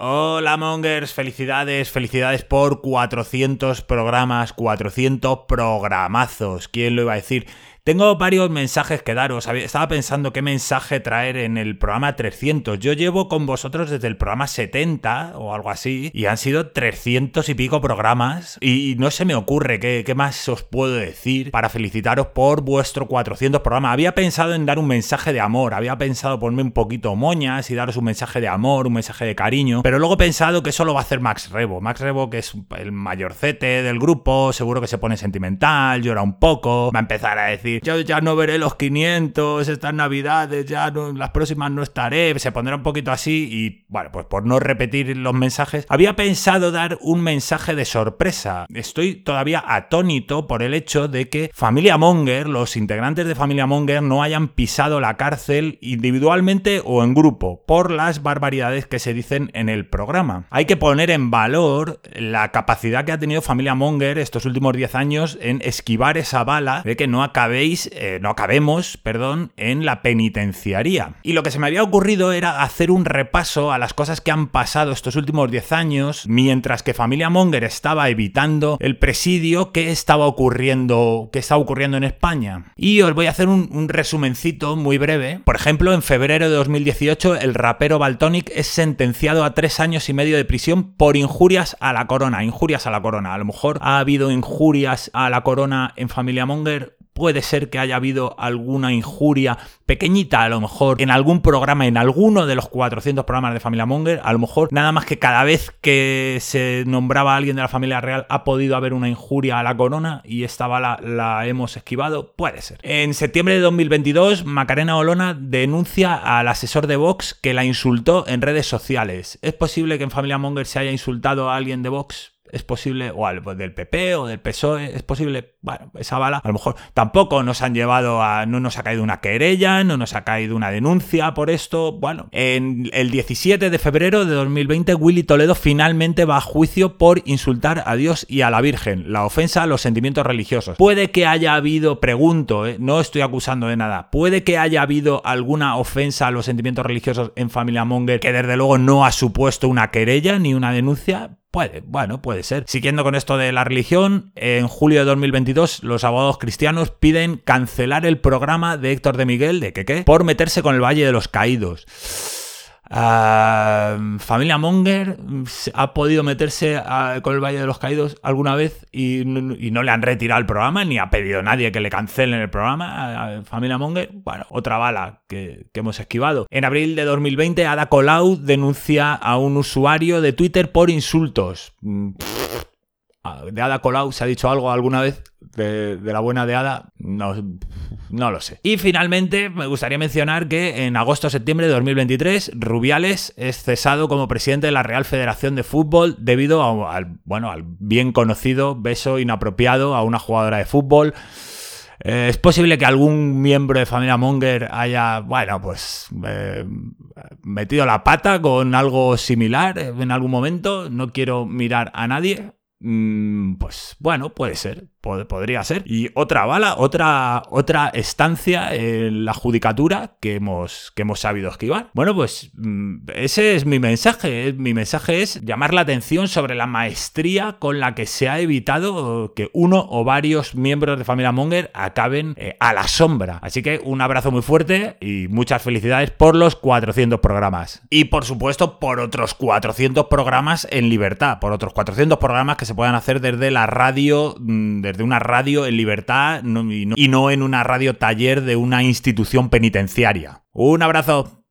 Hola Mongers, felicidades, felicidades por 400 programas, 400 programazos, ¿quién lo iba a decir? Tengo varios mensajes que daros. Estaba pensando qué mensaje traer en el programa 300. Yo llevo con vosotros desde el programa 70 o algo así y han sido 300 y pico programas y no se me ocurre qué, más os puedo decir para felicitaros por vuestro 400 programa. Había pensado en dar un mensaje de amor, había pensado ponerme un poquito moñas y daros un mensaje de amor, un mensaje de cariño, pero luego he pensado que eso lo va a hacer Max Rebo. Max Rebo, que es el mayorcete del grupo, seguro que se pone sentimental, llora un poco, va a empezar a decir yo ya no veré los 500 estas navidades, ya las próximas no estaré, se pondrá un poquito así y bueno, pues por no repetir los mensajes, había pensado dar un mensaje de sorpresa. Estoy todavía atónito por el hecho de que Familia Monger, los integrantes de Familia Monger no hayan pisado la cárcel individualmente o en grupo por las barbaridades que se dicen en el programa. Hay que poner en valor la capacidad que ha tenido Familia Monger estos últimos 10 años en esquivar esa bala de que no acabéis eh, no acabemos, perdón, en la penitenciaría. Y lo que se me había ocurrido era hacer un repaso a las cosas que han pasado estos últimos 10 años, mientras que Familia Monger estaba evitando el presidio, ¿qué estaba ocurriendo, qué estaba ocurriendo en España? Y os voy a hacer un, un resumencito muy breve. Por ejemplo, en febrero de 2018, el rapero Baltonic es sentenciado a tres años y medio de prisión por injurias a la corona. Injurias a la corona. A lo mejor ha habido injurias a la corona en Familia Monger puede ser que haya habido alguna injuria pequeñita, a lo mejor, en algún programa, en alguno de los 400 programas de Familia Monger, a lo mejor nada más que cada vez que se nombraba a alguien de la familia real ha podido haber una injuria a la corona y esta bala la hemos esquivado, puede ser. En septiembre de 2022, Macarena Olona denuncia al asesor de Vox que la insultó en redes sociales. ¿Es posible que en Familia Monger se haya insultado a alguien de Vox? Es posible, o al, del PP o del PSOE, es posible, bueno, esa bala, a lo mejor tampoco nos han llevado a, no nos ha caído una querella, no nos ha caído una denuncia por esto, bueno, en el 17 de febrero de 2020 Willy Toledo finalmente va a juicio por insultar a Dios y a la Virgen, la ofensa a los sentimientos religiosos. Puede que haya habido, pregunto, eh, no estoy acusando de nada, puede que haya habido alguna ofensa a los sentimientos religiosos en Familia Monger que desde luego no ha supuesto una querella ni una denuncia, Bueno, puede ser. Siguiendo con esto de la religión, en julio de 2022 los abogados cristianos piden cancelar el programa de Héctor de Miguel, de qué por meterse con el Valle de los Caídos. Ah, familia Monger ha podido meterse con el Valle de los Caídos alguna vez y, no le han retirado el programa, ni ha pedido nadie que le cancelen el programa. Familia Monger, bueno, otra bala que, que, hemos esquivado. En abril de 2020, Ada Colau denuncia a un usuario de Twitter por insultos. Mm, de Ada Colau se ha dicho algo alguna vez de, la buena de Ada, no, no lo sé. Y finalmente me gustaría mencionar que en agosto-septiembre de 2023 Rubiales es cesado como presidente de la Real Federación de Fútbol debido al, bueno, al bien conocido beso inapropiado a una jugadora de fútbol. Eh, es posible que algún miembro de familia Monger haya, bueno, pues eh, metido la pata con algo similar en algún momento. No quiero mirar a nadie. Mm, pues bueno, puede ser podría ser. Y otra bala, otra, otra estancia en la judicatura que hemos, que hemos sabido esquivar. Bueno, pues mm, ese es mi mensaje. Mi mensaje es llamar la atención sobre la maestría con la que se ha evitado que uno o varios miembros de Familia Monger acaben eh, a la sombra. Así que un abrazo muy fuerte y muchas felicidades por los 400 programas. Y por supuesto por otros 400 programas en libertad, por otros 400 programas que se puedan hacer desde la radio, mm, desde de una radio en libertad y no en una radio taller de una institución penitenciaria. Un abrazo.